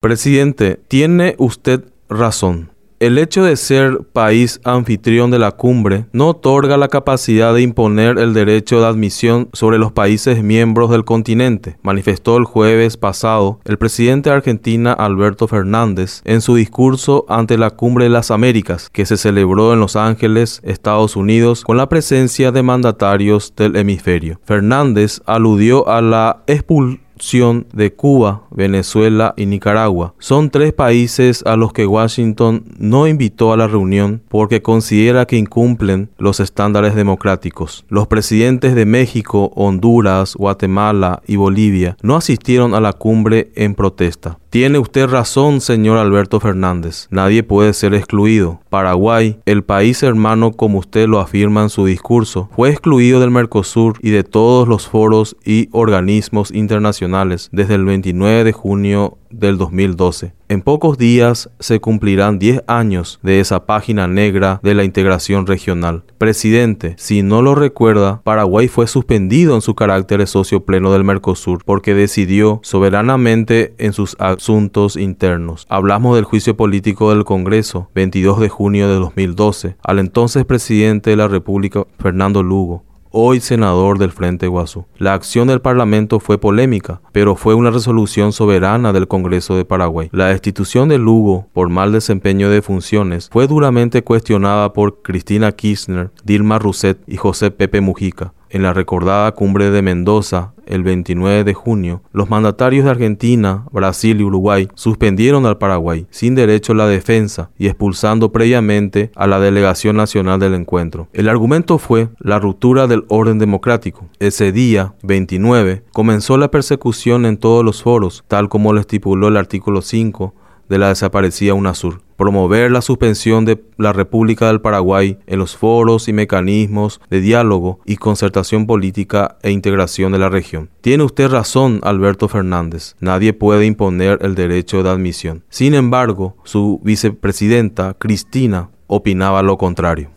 Presidente, tiene usted razón. El hecho de ser país anfitrión de la cumbre no otorga la capacidad de imponer el derecho de admisión sobre los países miembros del continente, manifestó el jueves pasado el presidente de Argentina Alberto Fernández en su discurso ante la Cumbre de las Américas, que se celebró en Los Ángeles, Estados Unidos, con la presencia de mandatarios del hemisferio. Fernández aludió a la expulsión de Cuba, Venezuela y Nicaragua. Son tres países a los que Washington no invitó a la reunión porque considera que incumplen los estándares democráticos. Los presidentes de México, Honduras, Guatemala y Bolivia no asistieron a la cumbre en protesta. Tiene usted razón, señor Alberto Fernández. Nadie puede ser excluido. Paraguay, el país hermano como usted lo afirma en su discurso, fue excluido del Mercosur y de todos los foros y organismos internacionales desde el 29 de junio del 2012. En pocos días se cumplirán 10 años de esa página negra de la integración regional. Presidente, si no lo recuerda, Paraguay fue suspendido en su carácter de socio pleno del Mercosur porque decidió soberanamente en sus asuntos internos. Hablamos del juicio político del Congreso, 22 de junio de 2012, al entonces presidente de la República, Fernando Lugo hoy senador del Frente Guazú. La acción del Parlamento fue polémica, pero fue una resolución soberana del Congreso de Paraguay. La destitución de Lugo por mal desempeño de funciones fue duramente cuestionada por Cristina Kirchner, Dilma Rousseff y José Pepe Mujica en la recordada cumbre de Mendoza el 29 de junio, los mandatarios de Argentina, Brasil y Uruguay suspendieron al Paraguay sin derecho a la defensa y expulsando previamente a la delegación nacional del encuentro. El argumento fue la ruptura del orden democrático. Ese día, 29, comenzó la persecución en todos los foros, tal como lo estipuló el artículo 5 de la desaparecida UNASUR promover la suspensión de la República del Paraguay en los foros y mecanismos de diálogo y concertación política e integración de la región. Tiene usted razón, Alberto Fernández. Nadie puede imponer el derecho de admisión. Sin embargo, su vicepresidenta, Cristina, opinaba lo contrario.